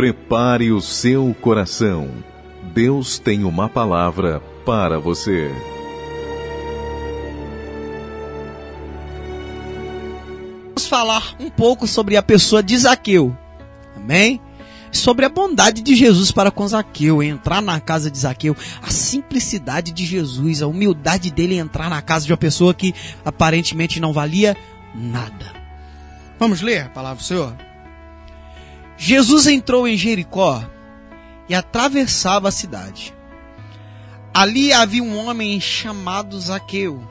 Prepare o seu coração. Deus tem uma palavra para você. Vamos falar um pouco sobre a pessoa de Zaqueu. Amém? Sobre a bondade de Jesus para com Zaqueu, entrar na casa de Zaqueu, a simplicidade de Jesus, a humildade dele entrar na casa de uma pessoa que aparentemente não valia nada. Vamos ler a palavra do Senhor? Jesus entrou em Jericó e atravessava a cidade. Ali havia um homem chamado Zaqueu,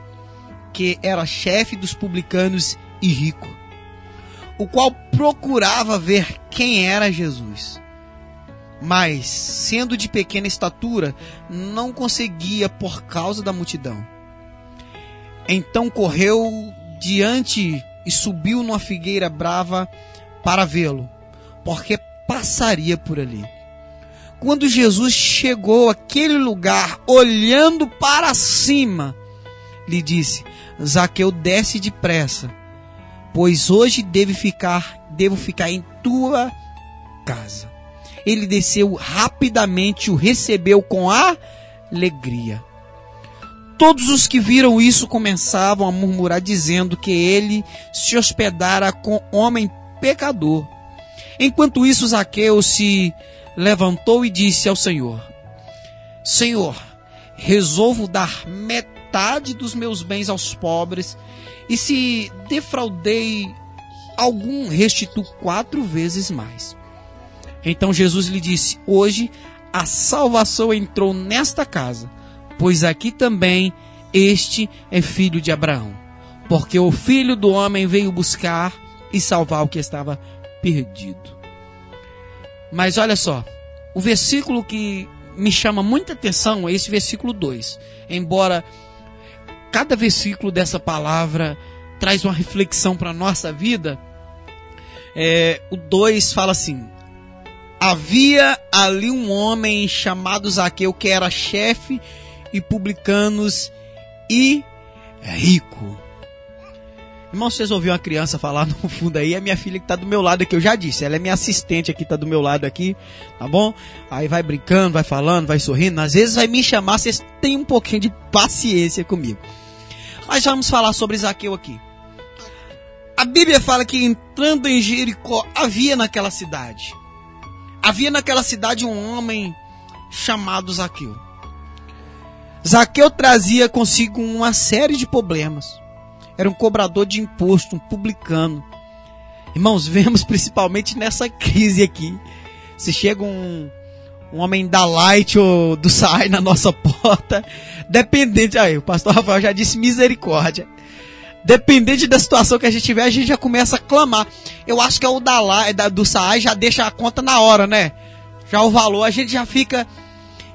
que era chefe dos publicanos e rico o qual procurava ver quem era Jesus. Mas, sendo de pequena estatura, não conseguia por causa da multidão. Então correu diante e subiu numa figueira brava para vê-lo, porque passaria por ali. Quando Jesus chegou àquele lugar, olhando para cima, lhe disse: Zaqueu, desce depressa pois hoje devo ficar, devo ficar em tua casa. Ele desceu rapidamente, o recebeu com alegria. Todos os que viram isso começavam a murmurar, dizendo que ele se hospedara com homem pecador. Enquanto isso, Zaqueu se levantou e disse ao Senhor: Senhor, resolvo dar metade dos meus bens aos pobres e se defraudei algum, restituo quatro vezes mais. Então Jesus lhe disse: Hoje a salvação entrou nesta casa, pois aqui também este é filho de Abraão. Porque o filho do homem veio buscar e salvar o que estava perdido. Mas olha só, o versículo que me chama muita atenção é esse versículo 2. Embora cada versículo dessa palavra traz uma reflexão para a nossa vida. É, o 2 fala assim: Havia ali um homem chamado Zaqueu que era chefe e publicanos e rico. Irmão, vocês ouviram uma criança falar no fundo aí, é minha filha que está do meu lado aqui, eu já disse, ela é minha assistente aqui, está do meu lado aqui, tá bom? Aí vai brincando, vai falando, vai sorrindo, às vezes vai me chamar, vocês têm um pouquinho de paciência comigo. Mas vamos falar sobre Zaqueu aqui. A Bíblia fala que entrando em Jericó havia naquela cidade. Havia naquela cidade um homem chamado Zaqueu. Zaqueu trazia consigo uma série de problemas. Era um cobrador de imposto, um publicano. Irmãos, vemos principalmente nessa crise aqui. Se chega um, um homem da Light ou do Sai na nossa porta, dependente. Aí, o pastor Rafael já disse misericórdia. Dependente da situação que a gente tiver, a gente já começa a clamar. Eu acho que é o da, Light, da do Sai já deixa a conta na hora, né? Já o valor, a gente já fica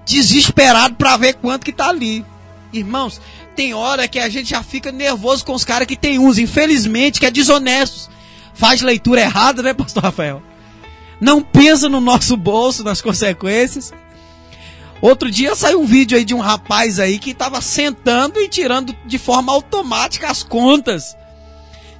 desesperado para ver quanto que tá ali. Irmãos, tem hora que a gente já fica nervoso com os caras que tem uns, infelizmente, que é desonestos. Faz leitura errada, né, pastor Rafael? não pensa no nosso bolso, nas consequências. Outro dia saiu um vídeo aí de um rapaz aí que estava sentando e tirando de forma automática as contas,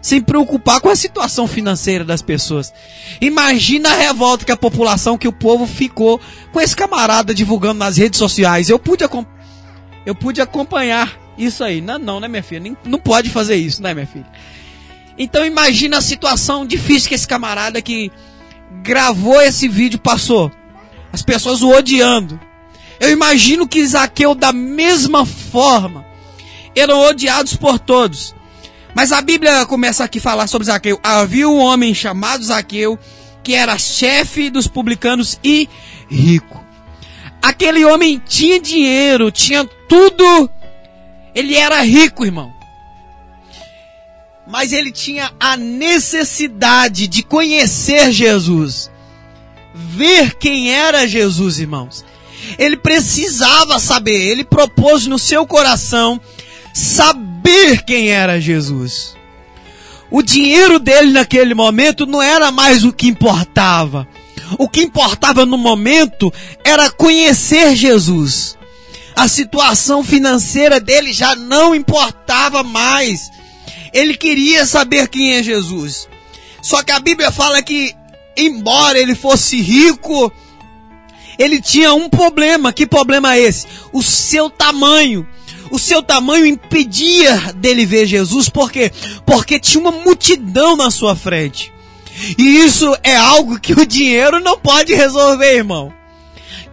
sem preocupar com a situação financeira das pessoas. Imagina a revolta que a população, que o povo ficou com esse camarada divulgando nas redes sociais. Eu pude, eu pude acompanhar isso aí. Não, não, né, minha filha? Nem, não pode fazer isso, né, minha filha? Então imagina a situação difícil que esse camarada que gravou esse vídeo passou. As pessoas o odiando. Eu imagino que Zaqueu, da mesma forma, eram odiados por todos. Mas a Bíblia começa aqui a falar sobre Zaqueu. Havia um homem chamado Zaqueu, que era chefe dos publicanos e rico. Aquele homem tinha dinheiro, tinha tudo. Ele era rico, irmão mas ele tinha a necessidade de conhecer Jesus, ver quem era Jesus, irmãos. Ele precisava saber, ele propôs no seu coração saber quem era Jesus. O dinheiro dele naquele momento não era mais o que importava. O que importava no momento era conhecer Jesus. A situação financeira dele já não importava mais ele queria saber quem é Jesus. Só que a Bíblia fala que embora ele fosse rico, ele tinha um problema. Que problema é esse? O seu tamanho. O seu tamanho impedia dele ver Jesus, por quê? Porque tinha uma multidão na sua frente. E isso é algo que o dinheiro não pode resolver, irmão.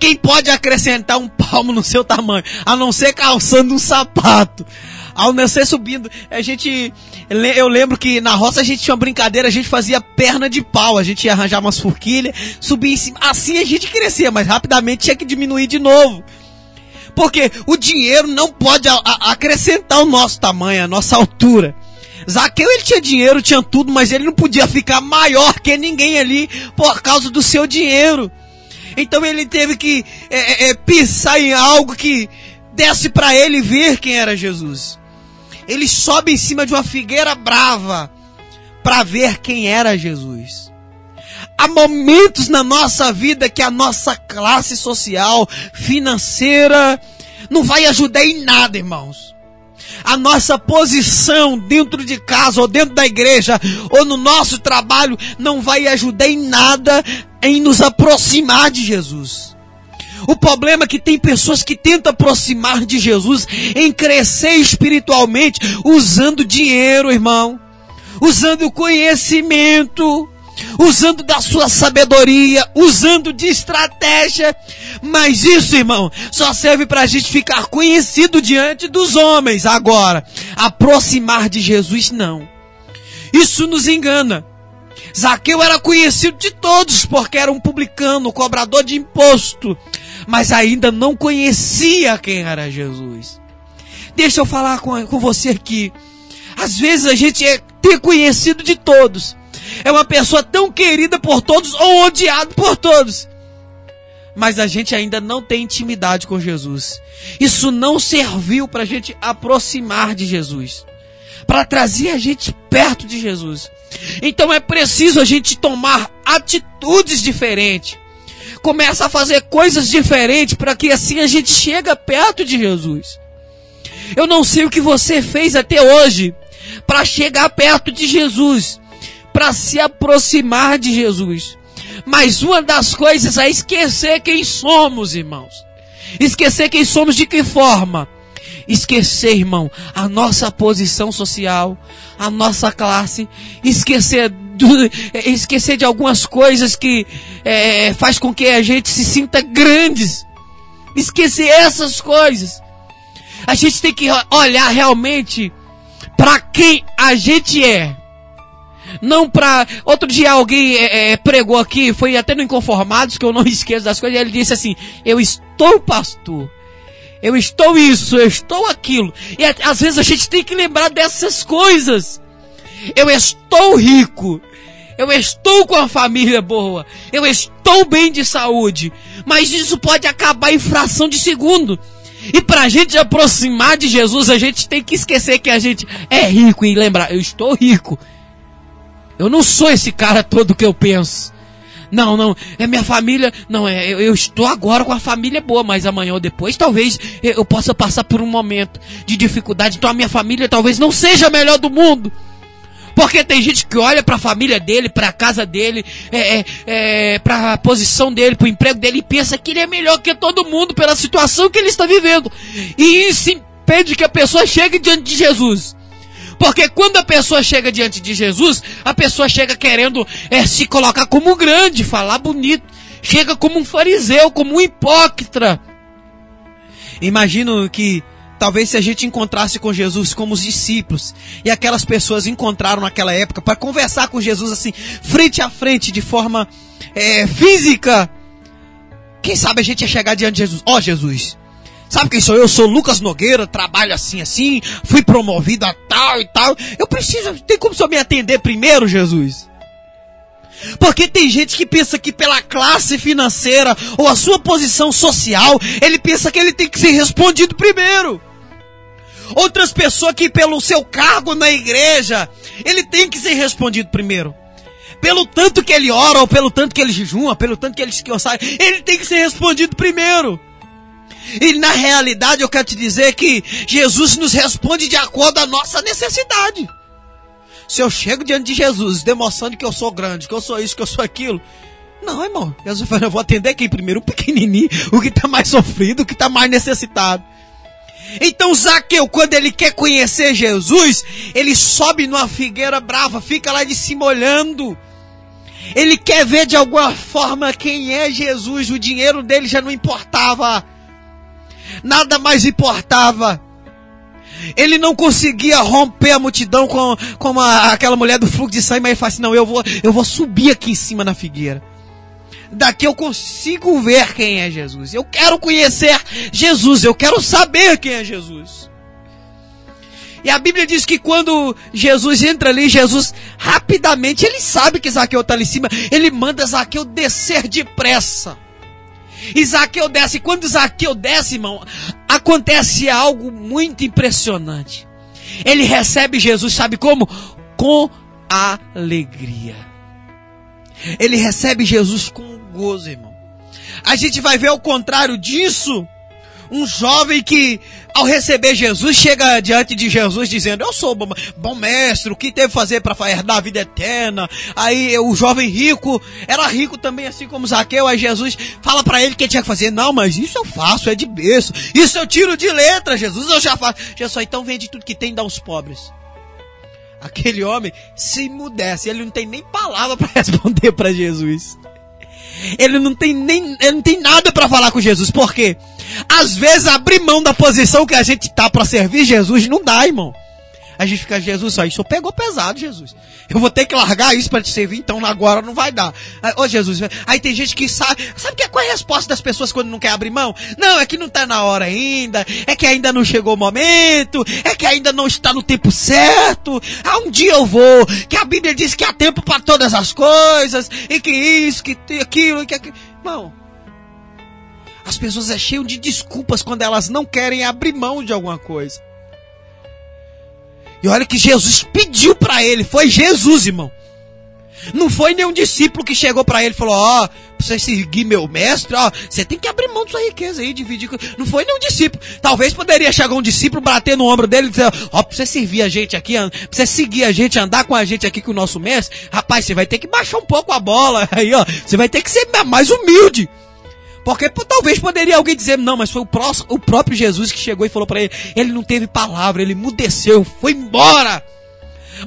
Quem pode acrescentar um palmo no seu tamanho, a não ser calçando um sapato? Ao nascer subindo, a gente. Eu lembro que na roça a gente tinha uma brincadeira, a gente fazia perna de pau, a gente ia arranjar umas forquilhas, subia em cima. Assim a gente crescia, mas rapidamente tinha que diminuir de novo. Porque o dinheiro não pode a, a, acrescentar o nosso tamanho, a nossa altura. Zaqueu ele tinha dinheiro, tinha tudo, mas ele não podia ficar maior que ninguém ali por causa do seu dinheiro. Então ele teve que é, é, é pisar em algo que desse para ele ver quem era Jesus. Ele sobe em cima de uma figueira brava para ver quem era Jesus. Há momentos na nossa vida que a nossa classe social, financeira, não vai ajudar em nada, irmãos a nossa posição dentro de casa ou dentro da igreja ou no nosso trabalho não vai ajudar em nada em nos aproximar de Jesus. O problema é que tem pessoas que tentam aproximar de Jesus em crescer espiritualmente usando dinheiro, irmão, usando conhecimento, usando da sua sabedoria, usando de estratégia. Mas isso, irmão, só serve para a gente ficar conhecido diante dos homens. Agora, aproximar de Jesus, não. Isso nos engana. Zaqueu era conhecido de todos porque era um publicano, cobrador de imposto, mas ainda não conhecia quem era Jesus. Deixa eu falar com, com você aqui. Às vezes a gente é ter conhecido de todos, é uma pessoa tão querida por todos ou odiado por todos. Mas a gente ainda não tem intimidade com Jesus. Isso não serviu para a gente aproximar de Jesus, para trazer a gente perto de Jesus. Então é preciso a gente tomar atitudes diferentes. Começa a fazer coisas diferentes para que assim a gente chega perto de Jesus. Eu não sei o que você fez até hoje para chegar perto de Jesus para se aproximar de Jesus. Mas uma das coisas é esquecer quem somos, irmãos. Esquecer quem somos de que forma? Esquecer, irmão, a nossa posição social, a nossa classe, esquecer esquecer de algumas coisas que é, faz com que a gente se sinta grandes. Esquecer essas coisas. A gente tem que olhar realmente para quem a gente é não pra. Outro dia alguém é, é, pregou aqui, foi até no Inconformados, que eu não esqueço das coisas, e ele disse assim: Eu estou pastor. Eu estou isso, eu estou aquilo. E às vezes a gente tem que lembrar dessas coisas. Eu estou rico. Eu estou com a família boa. Eu estou bem de saúde. Mas isso pode acabar em fração de segundo. E para a gente aproximar de Jesus, a gente tem que esquecer que a gente é rico e lembrar: eu estou rico. Eu não sou esse cara todo que eu penso. Não, não, é minha família. Não, é, eu, eu, estou agora com a família boa, mas amanhã ou depois talvez eu, eu possa passar por um momento de dificuldade. Então a minha família talvez não seja a melhor do mundo. Porque tem gente que olha para a família dele, para a casa dele, é, é, é para a posição dele, para o emprego dele e pensa que ele é melhor que todo mundo pela situação que ele está vivendo. E isso impede que a pessoa chegue diante de Jesus. Porque quando a pessoa chega diante de Jesus, a pessoa chega querendo é, se colocar como grande, falar bonito. Chega como um fariseu, como um hipócrita. Imagino que talvez se a gente encontrasse com Jesus como os discípulos e aquelas pessoas encontraram naquela época para conversar com Jesus assim, frente a frente, de forma é, física, quem sabe a gente ia chegar diante de Jesus. Ó oh, Jesus, Sabe quem sou eu? eu? Sou Lucas Nogueira, trabalho assim, assim, fui promovido a tal e tal. Eu preciso, tem como o senhor me atender primeiro, Jesus? Porque tem gente que pensa que pela classe financeira ou a sua posição social, ele pensa que ele tem que ser respondido primeiro. Outras pessoas que pelo seu cargo na igreja, ele tem que ser respondido primeiro. Pelo tanto que ele ora, ou pelo tanto que ele jejuma, pelo tanto que ele se ele tem que ser respondido primeiro. E na realidade eu quero te dizer que Jesus nos responde de acordo a nossa necessidade. Se eu chego diante de Jesus, demonstrando que eu sou grande, que eu sou isso, que eu sou aquilo. Não, irmão. Jesus falou, eu vou atender quem primeiro? O pequenininho, o que está mais sofrido, o que está mais necessitado. Então Zaqueu, quando ele quer conhecer Jesus, ele sobe numa figueira brava, fica lá de cima olhando. Ele quer ver de alguma forma quem é Jesus. O dinheiro dele já não importava. Nada mais importava. Ele não conseguia romper a multidão com, com a, aquela mulher do fluxo de sangue, mas ele fala assim: não, eu vou, eu vou subir aqui em cima na figueira. Daqui eu consigo ver quem é Jesus. Eu quero conhecer Jesus, eu quero saber quem é Jesus. E a Bíblia diz que quando Jesus entra ali, Jesus rapidamente, ele sabe que Zaqueu está ali em cima, ele manda Zaqueu descer depressa. E Zaqueu desce, e quando Zaqueu desce, irmão, acontece algo muito impressionante. Ele recebe Jesus, sabe como? Com alegria. Ele recebe Jesus com gozo, irmão. A gente vai ver ao contrário disso um jovem que, ao receber Jesus, chega diante de Jesus dizendo: Eu sou bom, bom mestre, o que que fazer para herdar a vida eterna? Aí o jovem rico era rico também, assim como Zaqueu. Aí Jesus fala para ele que ele tinha que fazer: Não, mas isso eu faço, é de berço. Isso eu tiro de letra, Jesus, eu já faço. Jesus, então vende tudo que tem e dá aos pobres. Aquele homem se mudesse, ele não tem nem palavra para responder para Jesus. Ele não tem nem, ele não tem nada para falar com Jesus. Por quê? Às vezes abrir mão da posição que a gente tá para servir Jesus não dá, irmão. A gente fica, Jesus, isso pegou pesado, Jesus. Eu vou ter que largar isso para te servir, então agora não vai dar. Ô Jesus, aí tem gente que sabe, sabe que, qual é a resposta das pessoas quando não quer abrir mão? Não, é que não tá na hora ainda, é que ainda não chegou o momento, é que ainda não está no tempo certo. Ah, um dia eu vou, que a Bíblia diz que há tempo para todas as coisas, e que isso, que aquilo, que aquilo. Irmão, as pessoas é cheio de desculpas quando elas não querem abrir mão de alguma coisa. E olha que Jesus pediu para ele, foi Jesus, irmão. Não foi nenhum discípulo que chegou para ele e falou: Ó, oh, pra você seguir meu mestre, ó, você tem que abrir mão da sua riqueza aí, dividir. Não foi nenhum discípulo. Talvez poderia chegar um discípulo, bater no ombro dele e dizer: Ó, oh, pra você servir a gente aqui, pra você seguir a gente, andar com a gente aqui com o nosso mestre, rapaz, você vai ter que baixar um pouco a bola. Aí, ó, você vai ter que ser mais humilde. Porque talvez poderia alguém dizer, não, mas foi o, o próprio Jesus que chegou e falou para ele. Ele não teve palavra, ele mudeceu, foi embora.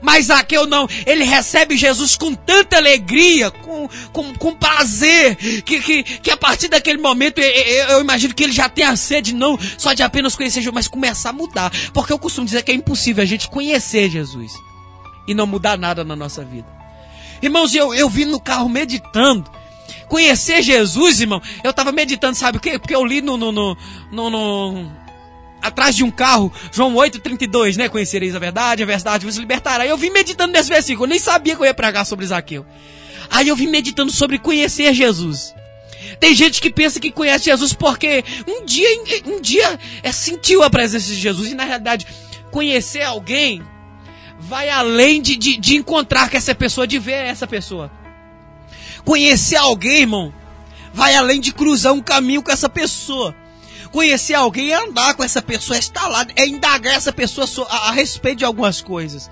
Mas Zaqueu não, ele recebe Jesus com tanta alegria, com, com, com prazer, que, que, que a partir daquele momento eu, eu, imagino que ele já tem a sede, não só de apenas conhecer Jesus, mas começar a mudar. Porque eu costumo dizer que é impossível a gente conhecer Jesus e não mudar nada na nossa vida. Irmãos, eu, eu vim no carro meditando Conhecer Jesus, irmão, eu estava meditando, sabe o quê? Porque eu li no, no, no, no, no atrás de um carro, João 8,32, né? Conhecereis a verdade, a verdade vos libertará. Eu vim meditando nesse versículo, eu nem sabia que eu ia pregar sobre Zaqueu. Aí eu vim meditando sobre conhecer Jesus. Tem gente que pensa que conhece Jesus porque um dia, um dia é, sentiu a presença de Jesus e na realidade conhecer alguém vai além de, de, de encontrar com essa pessoa, de ver essa pessoa. Conhecer alguém, irmão, vai além de cruzar um caminho com essa pessoa. Conhecer alguém é andar com essa pessoa, é estar lá, é indagar essa pessoa a, respeito de algumas coisas.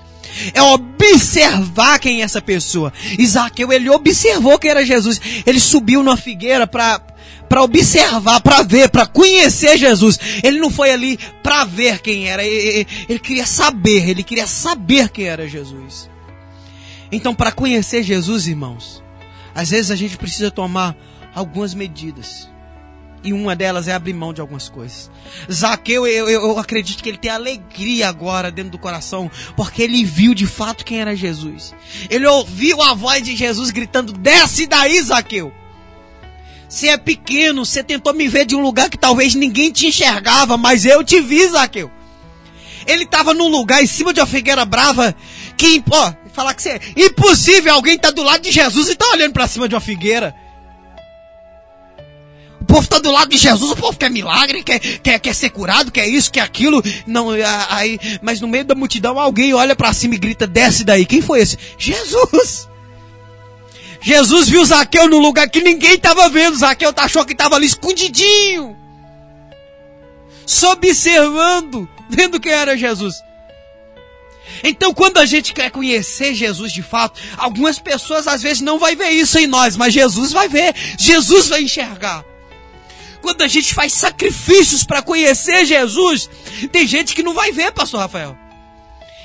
É observar quem é essa pessoa. Isaqueu, ele observou quem era Jesus. Ele subiu numa figueira para para observar, para ver, para conhecer Jesus. Ele não foi ali para ver quem era, ele, ele, queria saber, ele queria saber quem era Jesus. Então, para conhecer Jesus, irmãos, às vezes a gente precisa tomar algumas medidas. E uma delas é abrir mão de algumas coisas. Zaqueu, eu, eu, eu, acredito que ele tem alegria agora dentro do coração, porque ele viu de fato quem era Jesus. Ele ouviu a voz de Jesus gritando: Desce daí, Zaqueu! Você é pequeno, você tentou me ver de um lugar que talvez ninguém te enxergava, mas eu te vi, Zaqueu. Ele estava num lugar em cima de uma figueira brava que, ó, falar que é impossível alguém tá do lado de Jesus e tá olhando para cima de uma figueira. O povo está do lado de Jesus, o povo quer milagre, quer, quer, quer ser curado, quer isso, quer aquilo. Não, aí, mas no meio da multidão alguém olha para cima e grita: desce daí. Quem foi esse? Jesus! Jesus viu Zaqueu no lugar que ninguém estava vendo. Zaqueu achou que estava ali escondidinho. Só observando, vendo quem era Jesus. Então, quando a gente quer conhecer Jesus de fato, algumas pessoas às vezes não vai ver isso em nós, mas Jesus vai ver, Jesus vai enxergar. Quando a gente faz sacrifícios para conhecer Jesus, tem gente que não vai ver, pastor Rafael.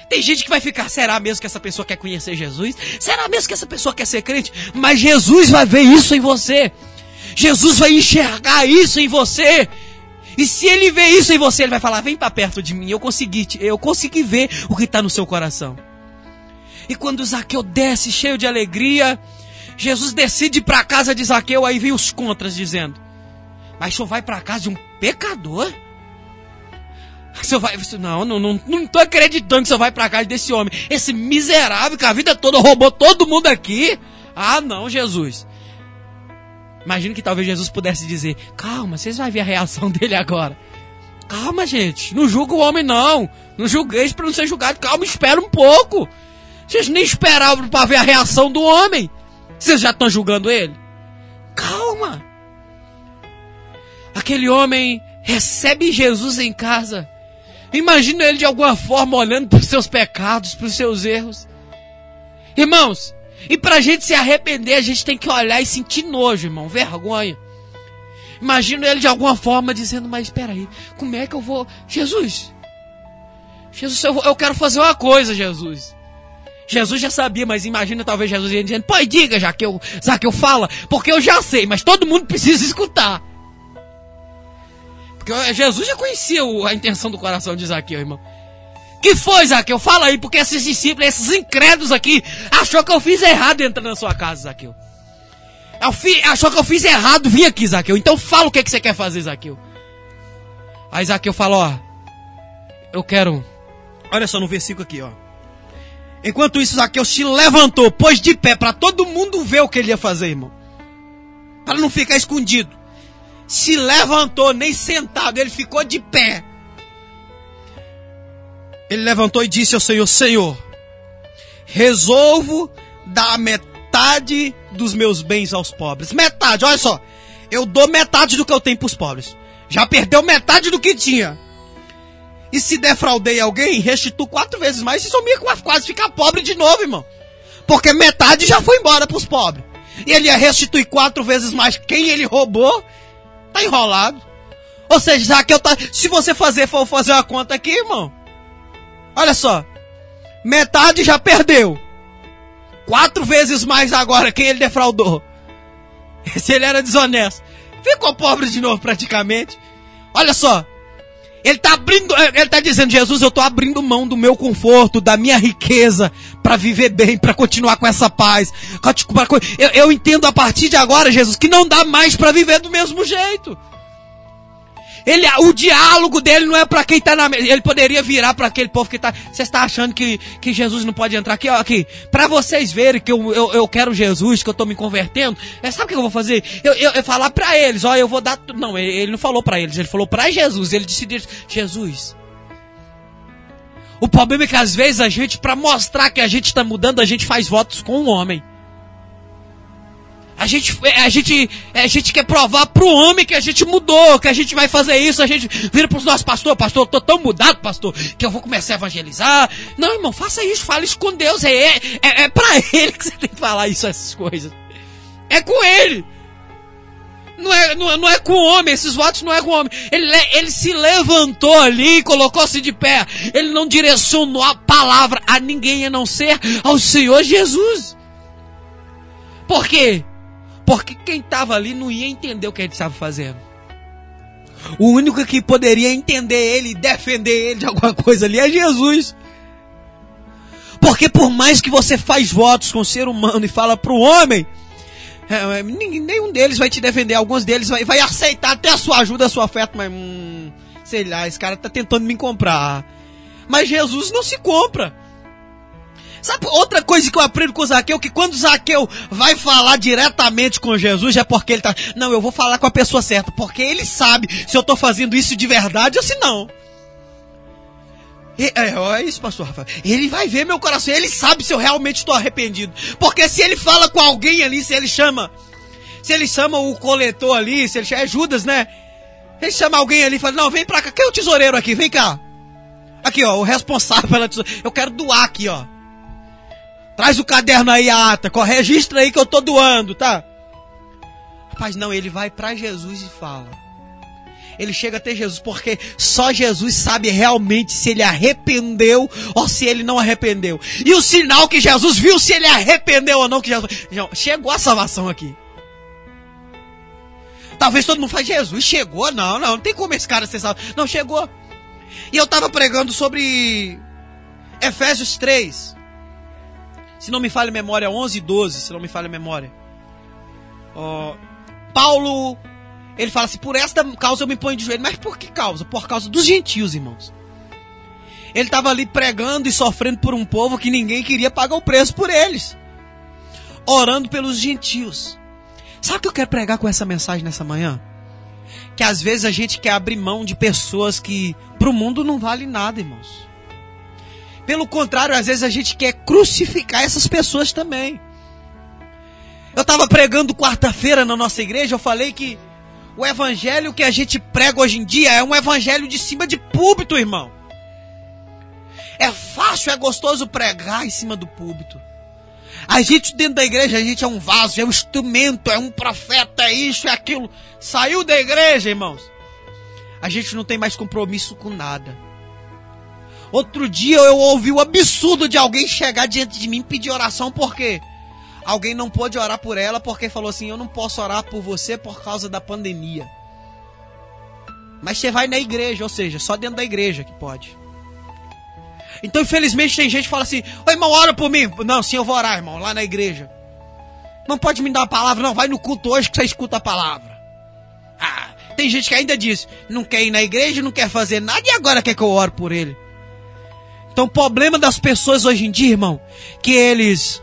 Tem gente que vai ficar, será mesmo que essa pessoa quer conhecer Jesus? Será mesmo que essa pessoa quer ser crente? Mas Jesus vai ver isso em você. Jesus vai enxergar isso em você. E se ele vê isso em você, ele vai falar: "Vem para perto de mim. Eu consegui, eu consegui ver o que está no seu coração." E quando Zaqueu desce cheio de alegria, Jesus decide ir para a casa de Zaqueu, aí vem os contras dizendo: "Mas senhor vai para a casa de um pecador?" Você vai, não, não, não, não tô acreditando que você vai para casa desse homem, esse miserável que a vida toda roubou todo mundo aqui. Ah, não, Jesus. Imagino que talvez Jesus pudesse dizer: Calma, vocês vão ver a reação dele agora. Calma, gente. Não julga o homem, não. Não julgueis para não ser julgado. Calma, espera um pouco. Vocês nem esperavam para ver a reação do homem. Vocês já estão julgando ele? Calma. Aquele homem recebe Jesus em casa. Imagina ele de alguma forma olhando para os seus pecados, para os seus erros. Irmãos, e pra gente se arrepender, a gente tem que olhar e sentir nojo, irmão, vergonha. Imagino ele de alguma forma dizendo, mas espera aí, como é que eu vou... Jesus, Jesus, eu, eu quero fazer uma coisa, Jesus. Jesus já sabia, mas imagina talvez Jesus ia dizendo, pô, diga, já que eu, já que eu fala, porque eu já sei, mas todo mundo precisa escutar. Porque Jesus já conhecia a intenção do coração de Zaqueu, irmão. Que foi, Zaqueu? Fala aí, porque esses discípulos, esses incrédulos aqui, achou que eu fiz errado entrando na sua casa, Zaqueu. Eu fi, achou que eu fiz errado vir aqui, Zaqueu. Então fala o que, que você quer fazer, Zaqueu. Aí Zaqueu fala, ó. Eu quero. Olha só no versículo aqui, ó. Enquanto isso, Zaqueu se levantou, pôs de pé, para todo mundo ver o que ele ia fazer, irmão. Para não ficar escondido. Se levantou, nem sentado, ele ficou de pé. Ele levantou e disse ao Senhor: Senhor, resolvo dar metade dos meus bens aos pobres. Metade, olha só. Eu dou metade do que eu tenho para os pobres. Já perdeu metade do que tinha. E se defraudei alguém, restituo quatro vezes mais e sumir quase ficar pobre de novo, irmão. Porque metade já foi embora para os pobres. E ele ia restituir quatro vezes mais quem ele roubou. Tá enrolado. Ou seja, já que eu tá. Se você fazer, for fazer uma conta aqui, irmão. Olha só. Metade já perdeu. Quatro vezes mais agora quem ele defraudou. Se ele era desonesto. Ficou pobre de novo praticamente. Olha só. Ele está abrindo, ele está dizendo, Jesus, eu estou abrindo mão do meu conforto, da minha riqueza, para viver bem, para continuar com essa paz. Eu, eu entendo a partir de agora, Jesus, que não dá mais para viver do mesmo jeito. Ele, o diálogo dele não é para quem está na mesa. Ele poderia virar para aquele povo que está. Você está achando que, que Jesus não pode entrar aqui? Aqui. Para vocês verem que eu, eu, eu quero Jesus, que eu estou me convertendo. É, sabe o que eu vou fazer? Eu, eu, eu falar para eles: Ó, eu vou dar. Não, ele, ele não falou para eles. Ele falou para Jesus. Ele disse: Jesus. O problema é que às vezes a gente, para mostrar que a gente está mudando, a gente faz votos com um homem. A gente, a gente, a gente quer provar pro homem que a gente mudou, que a gente vai fazer isso, a gente vira pros nossos pastor, pastor, eu tô tão mudado, pastor, que eu vou começar a evangelizar. Não, irmão, faça isso, fale isso com Deus, é, é, é pra ele que você tem que falar isso, essas coisas. É com ele. Não é, não, é, não é com o homem, esses votos não é com o homem. Ele, ele se levantou ali colocou-se de pé. Ele não direcionou a palavra a ninguém a não ser ao Senhor Jesus. Por quê? Porque quem estava ali não ia entender o que ele estava fazendo. O único que poderia entender ele defender ele de alguma coisa ali é Jesus. Porque por mais que você faz votos com o ser humano e fala para o homem, é, é nenhum deles vai te defender. Alguns deles vai, vai aceitar até a sua ajuda, a sua afeto, mas hum, sei lá, esse cara tá tentando me comprar. Mas Jesus não se compra. Sabe outra coisa que eu aprendo com o Zaqueu? Que quando o Zaqueu vai falar diretamente com Jesus, é porque ele tá. Não, eu vou falar com a pessoa certa. Porque ele sabe se eu tô fazendo isso de verdade ou se não. É, é isso, pastor Rafael. Ele vai ver meu coração, ele sabe se eu realmente estou arrependido. Porque se ele fala com alguém ali, se ele chama, se ele chama o coletor ali, se ele chama, é Judas, né? Ele chama alguém ali e fala, não, vem pra cá, quem é o tesoureiro aqui? Vem cá. Aqui, ó, o responsável pela tesoura. Eu quero doar aqui, ó. Traz o caderno aí, a ata. Registra aí que eu tô doando, tá? Rapaz, não, ele vai para Jesus e fala. Ele chega até Jesus porque só Jesus sabe realmente se ele arrependeu ou se ele não arrependeu. E o sinal que Jesus viu se ele arrependeu ou não que Jesus chegou a salvação aqui. Talvez todo mundo fale, Jesus chegou? Não, não, não tem como esse cara ser salvo. Não, chegou. E eu estava pregando sobre Efésios 3. Se não me falha a memória, 11 e 12, se não me falha a memória. Oh, Paulo, ele fala assim: por esta causa eu me ponho de joelho. Mas por que causa? Por causa dos gentios, irmãos. Ele estava ali pregando e sofrendo por um povo que ninguém queria pagar o preço por eles. Orando pelos gentios. Sabe o que eu quero pregar com essa mensagem nessa manhã? Que às vezes a gente quer abrir mão de pessoas que para o mundo não vale nada, irmãos. Pelo contrário, às vezes a gente quer crucificar essas pessoas também. Eu estava pregando quarta-feira na nossa igreja, eu falei que o evangelho que a gente prega hoje em dia é um evangelho de cima de púlpito, irmão. É fácil, é gostoso pregar em cima do púlpito. A gente dentro da igreja, a gente é um vaso, é um instrumento, é um profeta, é isso, é aquilo. Saiu da igreja, irmãos. A gente não tem mais compromisso com nada. Outro dia eu ouvi o absurdo de alguém chegar diante de mim e pedir oração, por quê? alguém não pôde orar por ela porque falou assim: Eu não posso orar por você por causa da pandemia. Mas você vai na igreja, ou seja, só dentro da igreja que pode. Então, infelizmente, tem gente que fala assim: Ô irmão, ora por mim. Não, sim, eu vou orar, irmão, lá na igreja. Não pode me dar uma palavra, não. Vai no culto hoje que você escuta a palavra. Ah, tem gente que ainda diz: Não quer ir na igreja, não quer fazer nada e agora quer que eu ore por ele. Então, o problema das pessoas hoje em dia, irmão, que eles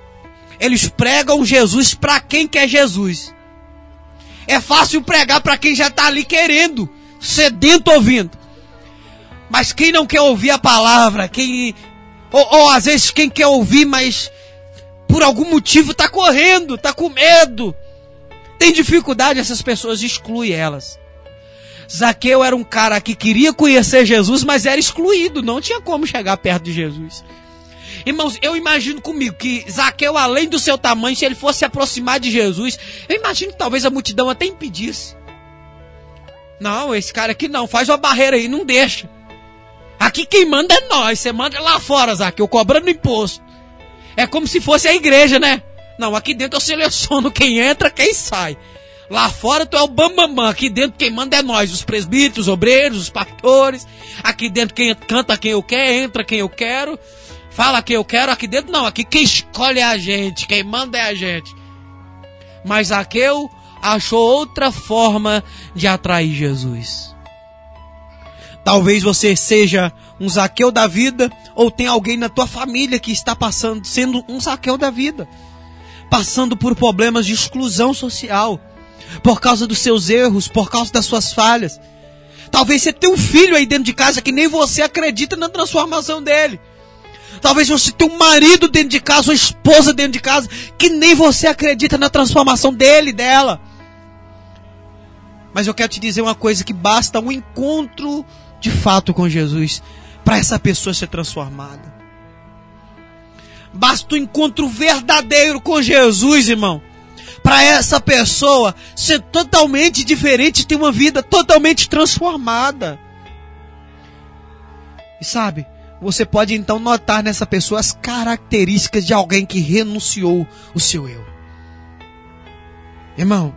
eles pregam Jesus para quem quer Jesus. É fácil pregar para quem já está ali querendo, sedento ouvindo. Mas quem não quer ouvir a palavra, quem ou, ou às vezes quem quer ouvir, mas por algum motivo está correndo, está com medo, tem dificuldade, essas pessoas exclui elas. Zaqueu era um cara que queria conhecer Jesus, mas era excluído, não tinha como chegar perto de Jesus. Irmãos, eu imagino comigo que Zaqueu, além do seu tamanho, se ele fosse se aproximar de Jesus, eu imagino que talvez a multidão até impedisse. Não, esse cara aqui não, faz uma barreira aí, não deixa. Aqui quem manda é nós, você manda lá fora, Zaqueu, cobrando imposto. É como se fosse a igreja, né? Não, aqui dentro eu seleciono quem entra, quem sai. Lá fora tu é o bambambam, bam, bam. aqui dentro quem manda é nós, os presbíteros, os obreiros, os pastores. Aqui dentro quem canta quem eu quero, entra quem eu quero. Fala que eu quero aqui dentro, não. Aqui quem escolhe é a gente, quem manda é a gente. Mas Zaqueu achou outra forma de atrair Jesus. Talvez você seja um Zaqueu da vida, ou tem alguém na tua família que está passando, sendo um Zaqueu da vida, passando por problemas de exclusão social, por causa dos seus erros, por causa das suas falhas. Talvez você tenha um filho aí dentro de casa que nem você acredita na transformação dele. Talvez você tenha um marido dentro de casa, uma esposa dentro de casa, que nem você acredita na transformação dele, dela. Mas eu quero te dizer uma coisa: que basta um encontro de fato com Jesus para essa pessoa ser transformada. Basta um encontro verdadeiro com Jesus, irmão. Para essa pessoa ser totalmente diferente, ter uma vida totalmente transformada. E sabe, você pode então notar nessa pessoa as características de alguém que renunciou o seu eu. Irmão,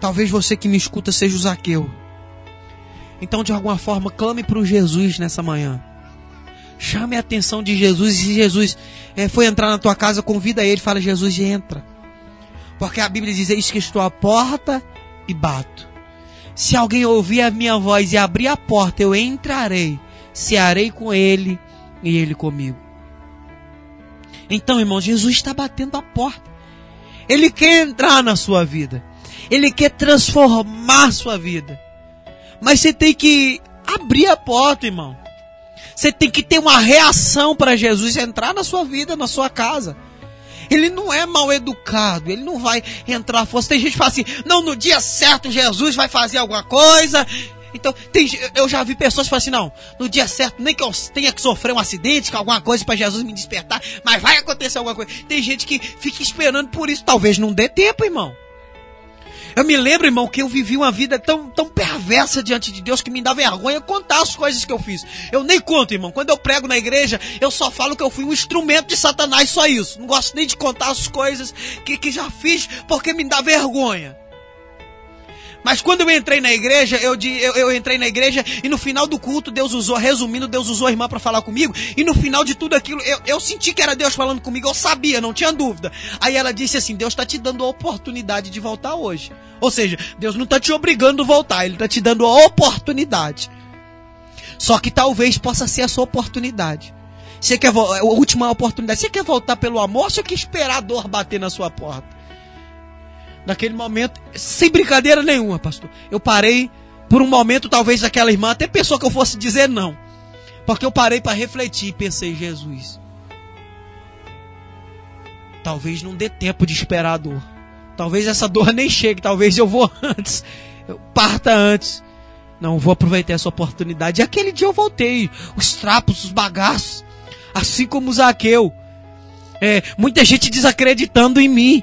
talvez você que me escuta seja o Zaqueu. Então, de alguma forma, clame para o Jesus nessa manhã. Chame a atenção de Jesus. E se Jesus é, foi entrar na tua casa, convida ele. Fala, Jesus, entra. Porque a Bíblia diz: Eis que estou à porta e bato. Se alguém ouvir a minha voz e abrir a porta, eu entrarei cearei com ele e ele comigo. Então, irmão, Jesus está batendo a porta. Ele quer entrar na sua vida. Ele quer transformar sua vida. Mas você tem que abrir a porta, irmão. Você tem que ter uma reação para Jesus entrar na sua vida, na sua casa. Ele não é mal educado, ele não vai entrar força. Tem gente que fala assim: não, no dia certo Jesus vai fazer alguma coisa Então, tem, eu já vi pessoas que falam assim, não, no dia certo, nem que eu tenha que sofrer um acidente, que alguma coisa para Jesus me despertar, mas vai acontecer alguma coisa. Tem gente que fica esperando por isso, talvez não dê tempo, irmão. Eu me lembro, irmão, que eu vivi uma vida tão, tão perversa diante de Deus que me dá vergonha contar as coisas que eu fiz. Eu nem conto, irmão. Quando eu prego na igreja, eu só falo que eu fui um instrumento de Satanás, só isso. Não gosto nem de contar as coisas que, que já fiz, porque me dá vergonha. Mas quando eu entrei na igreja, eu, eu, eu, entrei na igreja e no final do culto, Deus usou, resumindo, Deus usou a irmã para falar comigo. E no final de tudo aquilo, eu, eu senti que era Deus falando comigo, eu sabia, não tinha dúvida. Aí ela disse assim: Deus está te dando a oportunidade de voltar hoje. Ou seja, Deus não está te obrigando a voltar, Ele está te dando a oportunidade. Só que talvez possa ser a sua oportunidade. Você quer a última oportunidade? Você quer voltar pelo amor ou você quer esperar a dor bater na sua porta? Naquele momento, sem brincadeira nenhuma, pastor. Eu parei por um momento, talvez aquela irmã até pensou que eu fosse dizer não. Porque eu parei para refletir e pensei, Jesus. Talvez não dê tempo de esperar a dor. Talvez essa dor nem chegue, talvez eu vou antes. Eu parta antes. Não, vou aproveitar essa oportunidade. E aquele dia eu voltei. Os trapos, os bagaços. Assim como o Zaqueu. É, muita gente desacreditando em mim.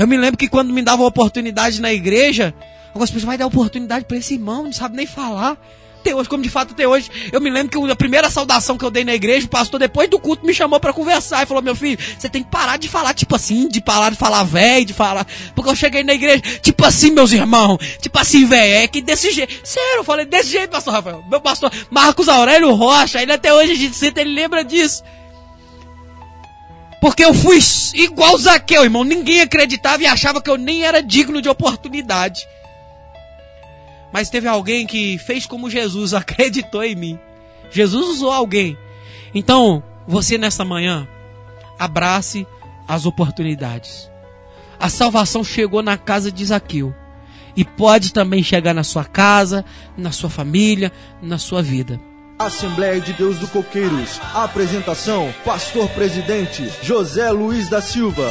Eu me lembro que quando me dava oportunidade na igreja, algumas pessoas vai dar oportunidade para esse irmão, não sabe nem falar. Até hoje, como de fato até hoje, eu me lembro que a primeira saudação que eu dei na igreja, o pastor depois do culto me chamou para conversar e falou: "Meu filho, você tem que parar de falar tipo assim, de parar de falar velho, de falar, porque eu cheguei na igreja tipo assim, meus irmãos, tipo assim, velho, é que desse jeito". Sério, eu falei desse jeito, pastor Rafael. Meu pastor Marcos Aurélio Rocha, ele até hoje a gente senta, ele lembra disso. Porque eu fui igual Zaqueu, irmão. Ninguém acreditava e achava que eu nem era digno de oportunidade. Mas teve alguém que fez como Jesus, acreditou em mim. Jesus usou alguém. Então, você nessa manhã, abrace as oportunidades. A salvação chegou na casa de Zaqueu. E pode também chegar na sua casa, na sua família, na sua vida. Assembleia de Deus do Coqueiros. Apresentação: Pastor Presidente José Luiz da Silva.